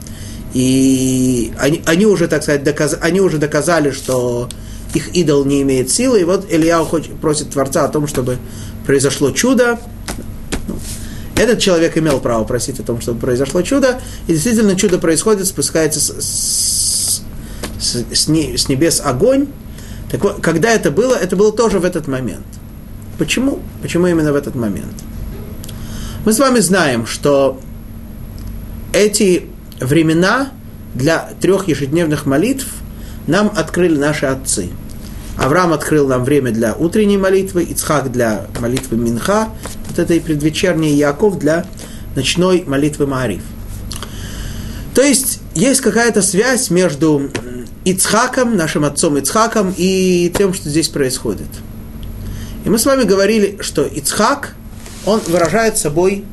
и они, они уже, так сказать, доказ, они уже доказали, что их идол не имеет силы, и вот Илья хочет, просит Творца о том, чтобы произошло чудо, этот человек имел право просить о том, чтобы произошло чудо, и действительно чудо происходит, спускается с, с, с, с небес огонь. Так вот, когда это было, это было тоже в этот момент. Почему? Почему именно в этот момент? Мы с вами знаем, что эти времена для трех ежедневных молитв нам открыли наши отцы – Авраам открыл нам время для утренней молитвы, Ицхак для молитвы Минха, вот это и предвечерний Яков для ночной молитвы Маариф. То есть есть какая-то связь между Ицхаком, нашим отцом Ицхаком, и тем, что здесь происходит. И мы с вами говорили, что Ицхак, он выражает собой,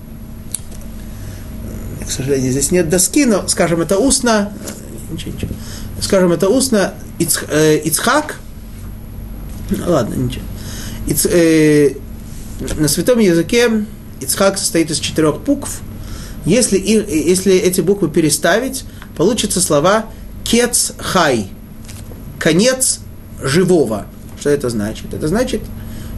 к сожалению, здесь нет доски, но, скажем, это устно, ничего, ничего, скажем, это устно, э, Ицхак – ну, ладно, ничего. Иц, э, на святом языке Ицхак состоит из четырех букв. Если, если эти буквы переставить, получится слова кец хай, конец живого. Что это значит? Это значит,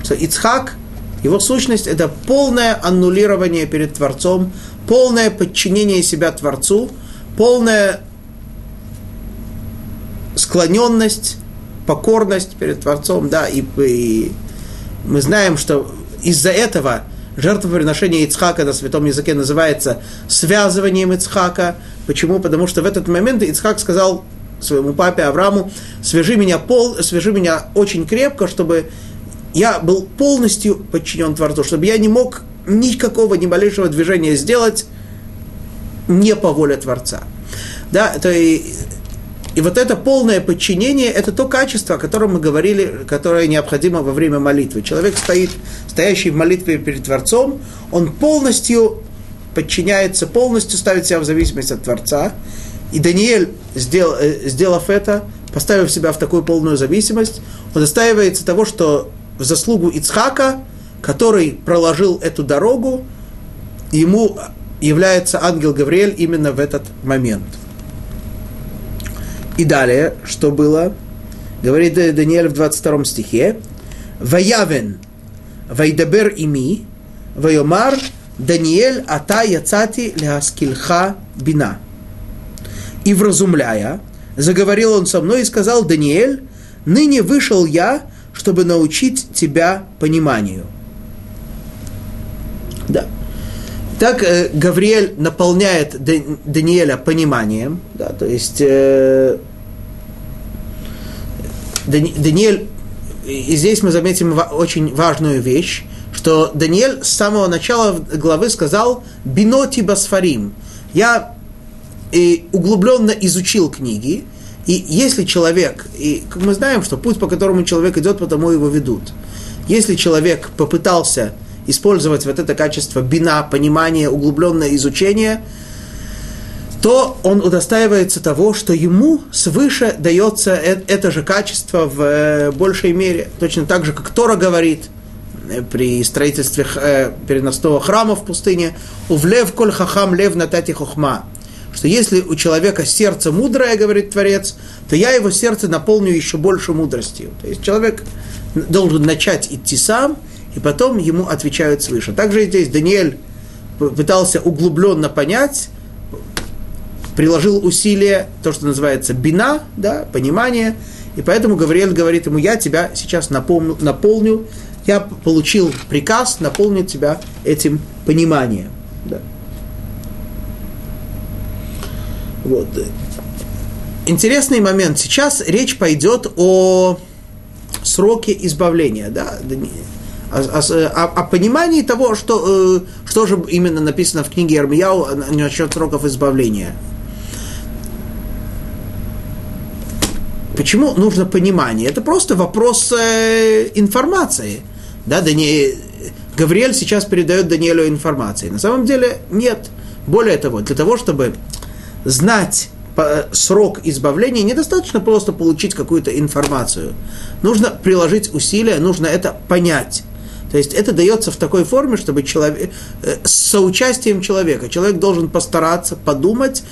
что Ицхак, его сущность, это полное аннулирование перед Творцом, полное подчинение себя Творцу, полная склоненность покорность перед Творцом, да, и, и мы знаем, что из-за этого жертвоприношение Ицхака на святом языке называется связыванием Ицхака. Почему? Потому что в этот момент Ицхак сказал своему папе Аврааму, свяжи меня, пол, свяжи меня очень крепко, чтобы я был полностью подчинен Творцу, чтобы я не мог никакого, ни малейшего движения сделать не по воле Творца. Да, то и и вот это полное подчинение – это то качество, о котором мы говорили, которое необходимо во время молитвы. Человек стоит, стоящий в молитве перед Творцом, он полностью подчиняется, полностью ставит себя в зависимость от Творца. И Даниэль, э, сделав это, поставив себя в такую полную зависимость, он достаивается того, что в заслугу Ицхака, который проложил эту дорогу, ему является ангел Гавриэль именно в этот момент – и далее, что было? Говорит Даниэль в 22 стихе. Ваявен, вайдабер ими, вайомар, Даниэль, ата яцати ляскильха бина. И вразумляя, заговорил он со мной и сказал, Даниэль, ныне вышел я, чтобы научить тебя пониманию. Да. Так э, Гавриэль наполняет Даниэля пониманием, да, то есть э, Даниэль, и здесь мы заметим очень важную вещь, что Даниэль с самого начала главы сказал «биноти басфарим». Я и углубленно изучил книги, и если человек, и мы знаем, что путь, по которому человек идет, потому его ведут. Если человек попытался использовать вот это качество бина, понимания, углубленное изучение, то он удостаивается того, что ему свыше дается это же качество в э, большей мере. Точно так же, как Тора говорит э, при строительстве э, переносного храма в пустыне, «Увлев коль хахам лев натати хохма», что если у человека сердце мудрое, говорит Творец, то я его сердце наполню еще больше мудростью. То есть человек должен начать идти сам, и потом ему отвечают свыше. Также здесь Даниэль пытался углубленно понять, приложил усилия, то, что называется бина, да, понимание, и поэтому Гавриэль говорит ему, я тебя сейчас наполню, наполню я получил приказ наполнить тебя этим пониманием. Да. Вот. Интересный момент. Сейчас речь пойдет о сроке избавления. Да? о, о, о понимании того, что, э, что же именно написано в книге Армияу насчет сроков избавления. Почему нужно понимание? Это просто вопрос э, информации. Да, да не, Гавриэль сейчас передает Даниэлю информации. На самом деле нет. Более того, для того, чтобы знать срок избавления, недостаточно просто получить какую-то информацию. Нужно приложить усилия, нужно это понять. То есть это дается в такой форме, чтобы человек, э, с соучастием человека. Человек должен постараться подумать,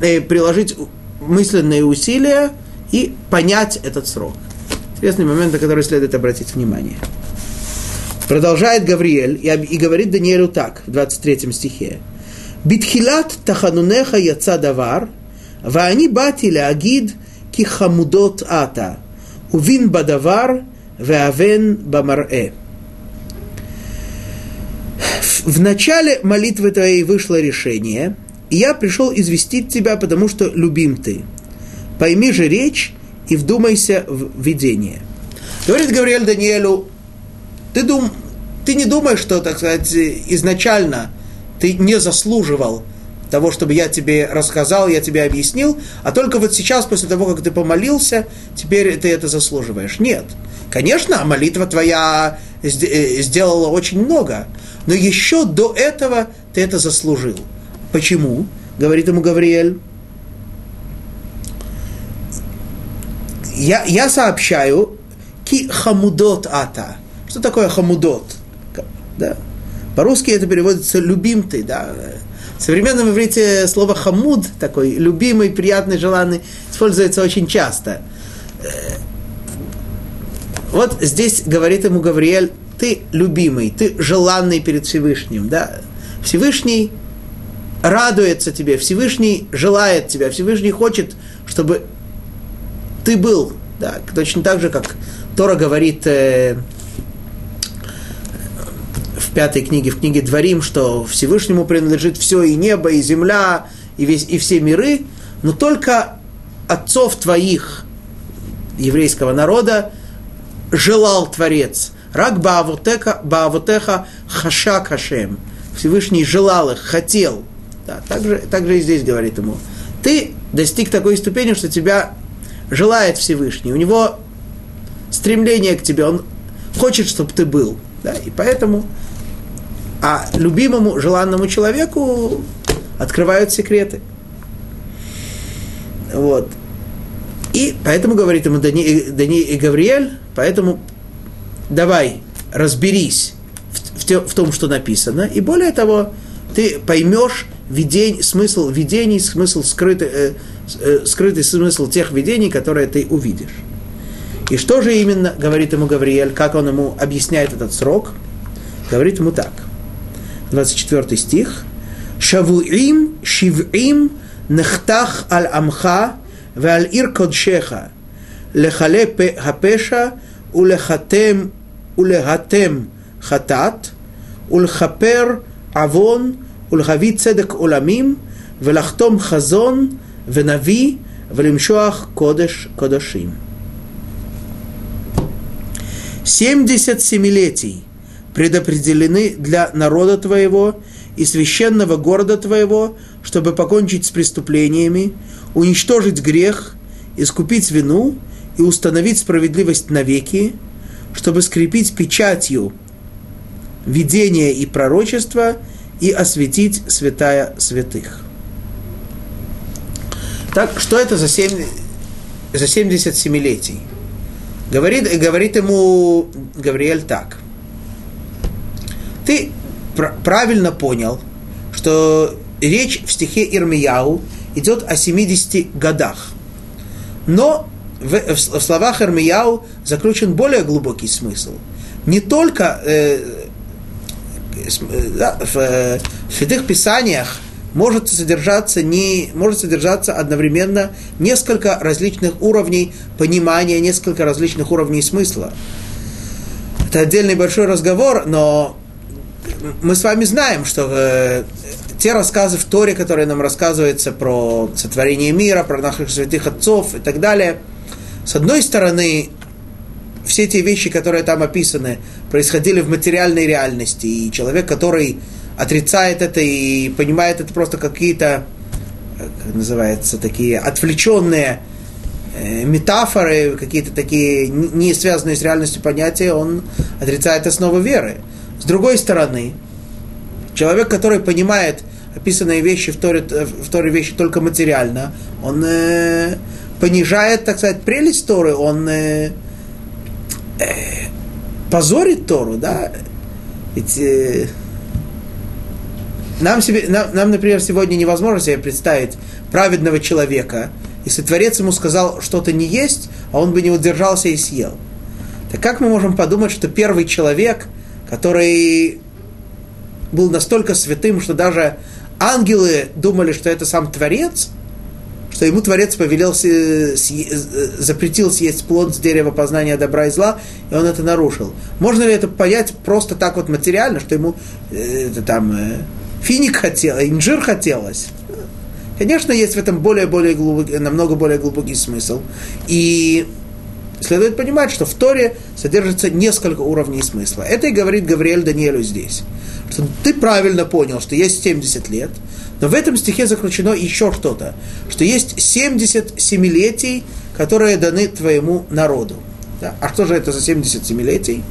э, приложить мысленные усилия и понять этот срок. Интересный момент, на который следует обратить внимание. Продолжает Гавриэль и говорит Даниэлю так, в 23 стихе. Битхилат таханунеха яца давар, ואני באתי להגיד כי חמודות אתה, ובין בדבר ואבן במראה. В начале молитвы твоей вышло решение, и я пришел известить тебя, потому что любим ты. Пойми же речь и вдумайся в видение. Говорит Гавриэль Даниэлю, ты, дум, ты не думаешь, что, так сказать, изначально ты не заслуживал того, чтобы я тебе рассказал, я тебе объяснил, а только вот сейчас, после того, как ты помолился, теперь ты это заслуживаешь. Нет. Конечно, молитва твоя э, сделала очень много, но еще до этого ты это заслужил. Почему? Говорит ему Гавриэль. Я, я сообщаю ки хамудот ата. Что такое хамудот? Да? По-русски это переводится любим да. В современном иврите слово хамуд, такой любимый, приятный, желанный, используется очень часто. Э, вот здесь говорит ему Гавриэль, ты любимый, ты желанный перед Всевышним, да. Всевышний радуется тебе, Всевышний желает тебя, Всевышний хочет, чтобы ты был, да, точно так же, как Тора говорит э, пятой книге, в книге Дворим, что Всевышнему принадлежит все и небо, и земля, и, весь, и все миры, но только отцов твоих, еврейского народа, желал Творец. Рак Баавотеха, Баавотеха Хашак Хашем. Всевышний желал их, хотел. Да, также, также и здесь говорит ему. Ты достиг такой ступени, что тебя желает Всевышний. У него стремление к тебе, он хочет, чтобы ты был. Да, и поэтому а любимому, желанному человеку открывают секреты. Вот. И поэтому говорит ему Дани, Дани и Гавриэль, поэтому давай разберись в, в, те, в том, что написано, и более того, ты поймешь видень, смысл видений, смысл скрытый, э, э, скрытый смысл тех видений, которые ты увидишь. И что же именно говорит ему Гавриэль, как он ему объясняет этот срок? Говорит ему так – 24 стих. Шавуим шивим нехтах аль амха ועל עיר קודשך, לכלה הפשע ולחתם ולהתם חטאת, ולכפר עוון ולהביא צדק עולמים, ולחתום חזון ונביא, ולמשוח קודש קודשים. 70 семилетий предопределены для народа твоего и священного города твоего, чтобы покончить с преступлениями, уничтожить грех, искупить вину и установить справедливость навеки, чтобы скрепить печатью видение и пророчество и осветить святая святых. Так, что это за, 7, за 77-летий? Говорит, говорит ему Гавриэль так – правильно понял, что речь в стихе Ирмияу идет о 70 годах. Но в, в, в словах Ирмияу заключен более глубокий смысл. Не только э, э да, в, э, в святых писаниях может содержаться, не, может содержаться одновременно несколько различных уровней понимания, несколько различных уровней смысла. Это отдельный большой разговор, но мы с вами знаем, что э, те рассказы в Торе, которые нам рассказываются про сотворение мира, про наших святых отцов и так далее, с одной стороны, все те вещи, которые там описаны, происходили в материальной реальности, и человек, который отрицает это и понимает это просто какие-то, как называется, такие отвлеченные э, метафоры, какие-то такие не связанные с реальностью понятия, он отрицает основы веры. С другой стороны, человек, который понимает описанные вещи в Торе, в Торе вещи только материально, он э, понижает, так сказать, прелесть Торы, он э, э, позорит Тору, да. Ведь э, нам, себе, нам, нам, например, сегодня невозможно себе представить праведного человека, если Творец ему сказал что-то не есть, а он бы не удержался и съел. Так как мы можем подумать, что первый человек, который был настолько святым, что даже ангелы думали, что это сам Творец, что ему Творец повелел, запретил съесть плод с дерева познания добра и зла, и он это нарушил. Можно ли это понять просто так вот материально, что ему э, это, там э, финик хотел, инжир хотелось? Конечно, есть в этом более, более глубокий, намного более глубокий смысл. И следует понимать, что в Торе содержится несколько уровней смысла. Это и говорит Гавриэль Даниэлю здесь. Что ты правильно понял, что есть 70 лет, но в этом стихе заключено еще что-то, что есть 70 семилетий, которые даны твоему народу. Да? А что же это за 70 семилетий?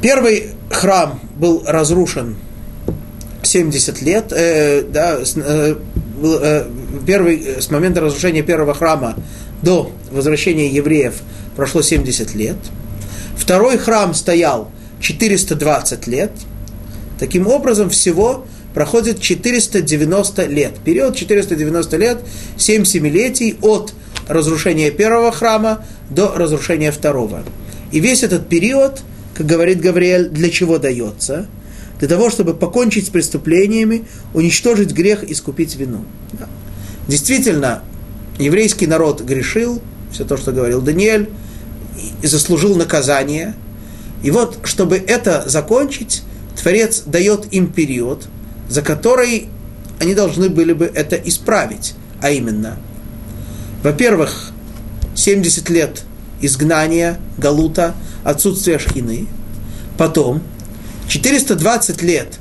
Первый храм был разрушен 70 лет, э, да, э, э, первый, э, с момента разрушения первого храма до возвращения евреев прошло 70 лет. Второй храм стоял 420 лет. Таким образом, всего проходит 490 лет. Период 490 лет, 7 семилетий от разрушения первого храма до разрушения второго. И весь этот период, как говорит Гавриэль, для чего дается? Для того, чтобы покончить с преступлениями, уничтожить грех, искупить вину. Действительно, еврейский народ грешил, все то, что говорил Даниэль, и заслужил наказание. И вот, чтобы это закончить, Творец дает им период, за который они должны были бы это исправить. А именно, во-первых, 70 лет изгнания, галута, отсутствия шхины. Потом 420 лет,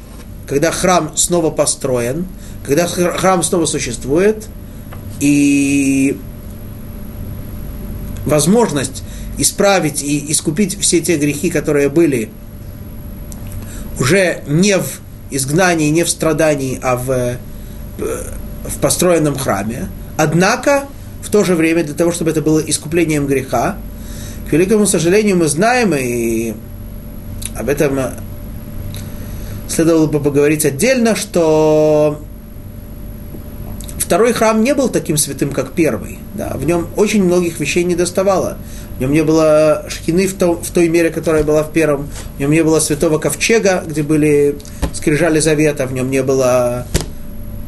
когда храм снова построен, когда храм снова существует – и возможность исправить и искупить все те грехи, которые были уже не в изгнании, не в страдании, а в, э, в построенном храме. Однако, в то же время, для того, чтобы это было искуплением греха, к великому сожалению, мы знаем, и об этом следовало бы поговорить отдельно, что второй храм не был таким святым, как первый. Да, в нем очень многих вещей не доставало. В нем не было шхины в, том, в той мере, которая была в первом. В нем не было святого ковчега, где были скрижали завета. В нем не было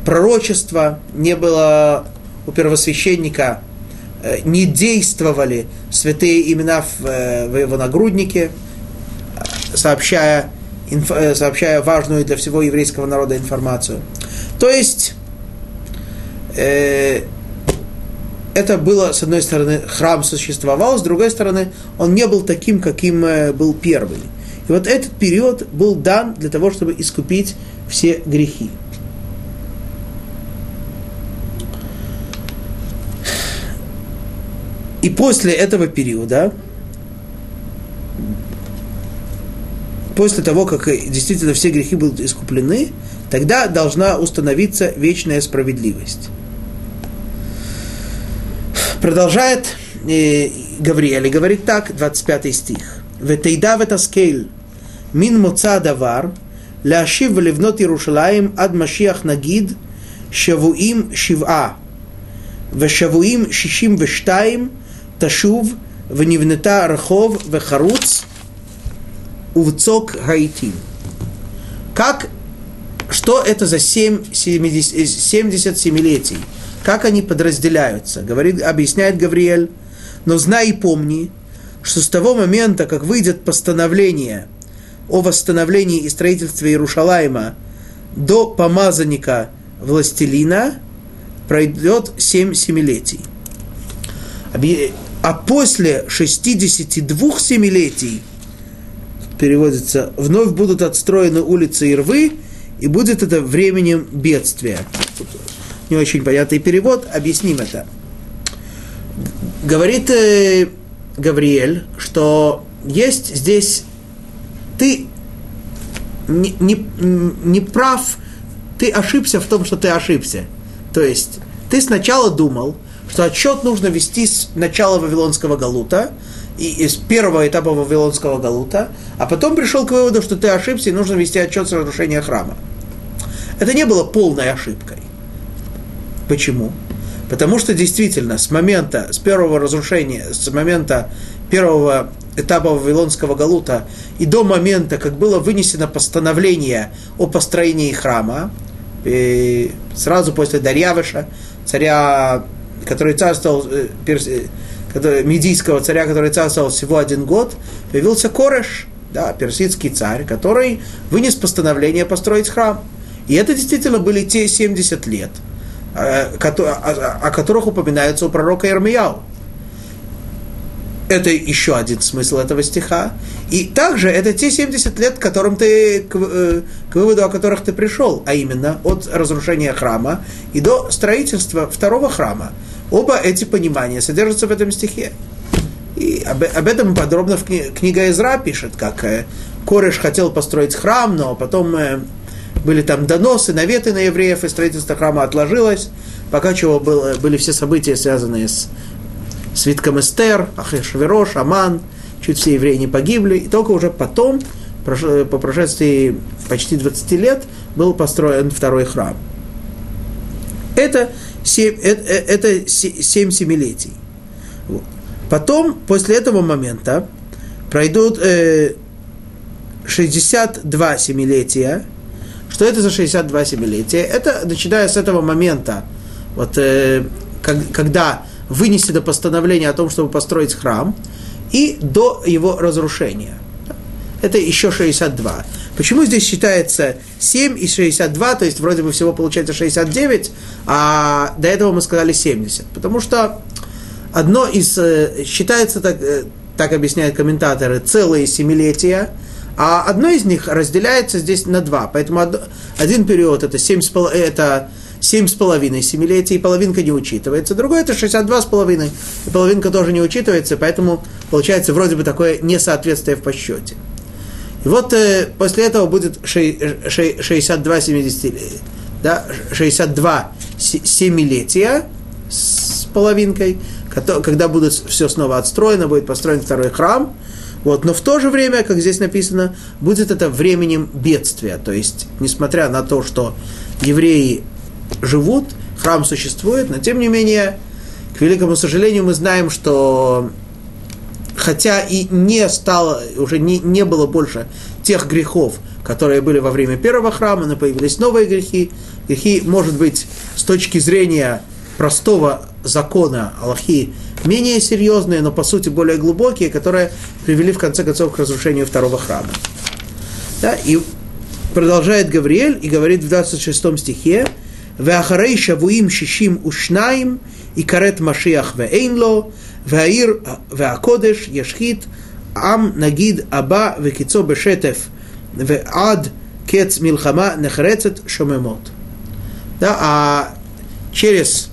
пророчества, не было у первосвященника, э, не действовали святые имена в, э, в его нагруднике, сообщая, инф, э, сообщая важную для всего еврейского народа информацию. То есть это было, с одной стороны, храм существовал, с другой стороны, он не был таким, каким э, был первый. И вот этот период был дан для того, чтобы искупить все грехи. И после этого периода, после того, как действительно все грехи будут искуплены, тогда должна установиться вечная справедливость. Продолжает э, Гавриэль и говорит так, 25 стих. «Ветейда ветаскейл мин моца давар להשיב ולבנות ירושלים עד משיח נגיד שבועים שבעה ושבועים שישים ושתיים תשוב ונבנתה רחוב וחרוץ ובצוק העיתים. Как, что это за 7, 70, 70 семилетий? Как они подразделяются? Говорит, объясняет Гавриэль. Но знай и помни, что с того момента, как выйдет постановление о восстановлении и строительстве Иерушалайма до помазанника властелина, пройдет семь семилетий. А после 62 семилетий, переводится, вновь будут отстроены улицы и рвы, и будет это временем бедствия не очень понятный перевод, объясним это. Говорит э, Гавриэль, что есть здесь ты не, не, не прав ты ошибся в том, что ты ошибся. То есть ты сначала думал, что отчет нужно вести с начала Вавилонского Галута, и из первого этапа Вавилонского Галута, а потом пришел к выводу, что ты ошибся и нужно вести отчет с разрушения храма. Это не было полной ошибкой. Почему? Потому что действительно с момента, с первого разрушения, с момента первого этапа Вавилонского Галута и до момента, как было вынесено постановление о построении храма, сразу после Дарьявыша, царя, который царствовал, э, э, который, медийского царя, который царствовал всего один год, появился Кореш, да, персидский царь, который вынес постановление построить храм. И это действительно были те 70 лет, э, о которых упоминается у пророка Ирмияу. Это еще один смысл этого стиха. И также это те 70 лет, к которым ты, к, э, к выводу, о которых ты пришел, а именно от разрушения храма и до строительства второго храма. Оба эти понимания содержатся в этом стихе. И об, об этом подробно в кни, книга Изра пишет, как э, Кореш хотел построить храм, но потом э, были там доносы, наветы на евреев, и строительство храма отложилось, пока чего было, были все события, связанные с свитком Эстер, Ахешверош, Аман, чуть все евреи не погибли, и только уже потом, по прошествии почти 20 лет, был построен второй храм. Это семь, это, э, это семь семилетий. Вот. Потом, после этого момента, пройдут э, 62 семилетия. Что это за 62 семилетия? Это начиная с этого момента, вот, э, как, когда вынесено постановление о том, чтобы построить храм, и до его разрушения. Это еще 62. Почему здесь считается 7 и 62, то есть вроде бы всего получается 69, а до этого мы сказали 70? Потому что одно из, э, считается, так, э, так объясняют комментаторы, целые семилетия, а одно из них разделяется здесь на два. Поэтому один период это 7, это семь с половиной семилетий, и половинка не учитывается. Другой это 62 с половиной, и половинка тоже не учитывается, поэтому получается вроде бы такое несоответствие в подсчете. И вот э, после этого будет 62 70, да, 62 семилетия с половинкой, когда будет все снова отстроено, будет построен второй храм. Вот, но в то же время, как здесь написано, будет это временем бедствия. То есть, несмотря на то, что евреи живут, храм существует, но тем не менее, к великому сожалению, мы знаем, что хотя и не стало, уже не, не было больше тех грехов, которые были во время первого храма, но появились новые грехи. Грехи, может быть, с точки зрения простого закона Аллахи менее серьезные, но по сути более глубокие, которые привели в конце концов к разрушению второго храма. Да, и продолжает Гавриэль и говорит в 26 стихе, «Веахарей шавуим шишим ушнаим и карет машиах веэйнло, веаир веакодеш яшхит ам нагид аба векицо бешетев веад кец милхама нехрецет шомемот». Да, а через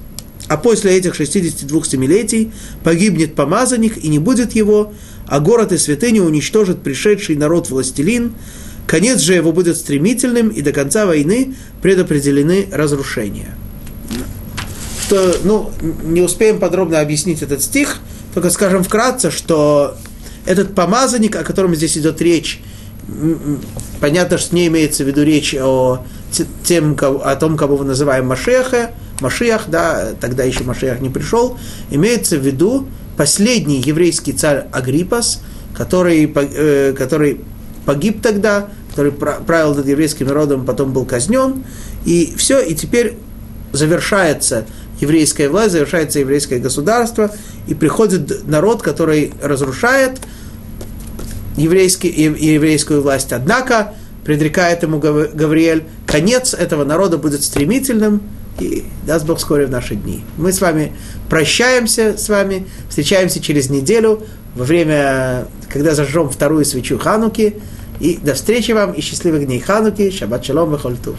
а после этих 62 семилетий погибнет помазанник и не будет его, а город и святыню уничтожит пришедший народ-властелин, Конец же его будет стремительным, и до конца войны предопределены разрушения. Что, ну, не успеем подробно объяснить этот стих, только скажем вкратце, что этот помазанник, о котором здесь идет речь, понятно, что не имеется в виду речь о, тем, о том, кого мы называем Машеха, Машиах, да, тогда еще Машиах не пришел, имеется в виду последний еврейский царь Агриппас, который, э, который погиб тогда, который правил над еврейским народом, потом был казнен, и все, и теперь завершается еврейская власть, завершается еврейское государство, и приходит народ, который разрушает еврейский, еврейскую власть. Однако, предрекает ему Гавриэль, конец этого народа будет стремительным, и даст Бог вскоре в наши дни. Мы с вами прощаемся с вами, встречаемся через неделю во время, когда зажжем вторую свечу Хануки. И до встречи вам и счастливых дней Хануки. Шаббат шалом и хольтув.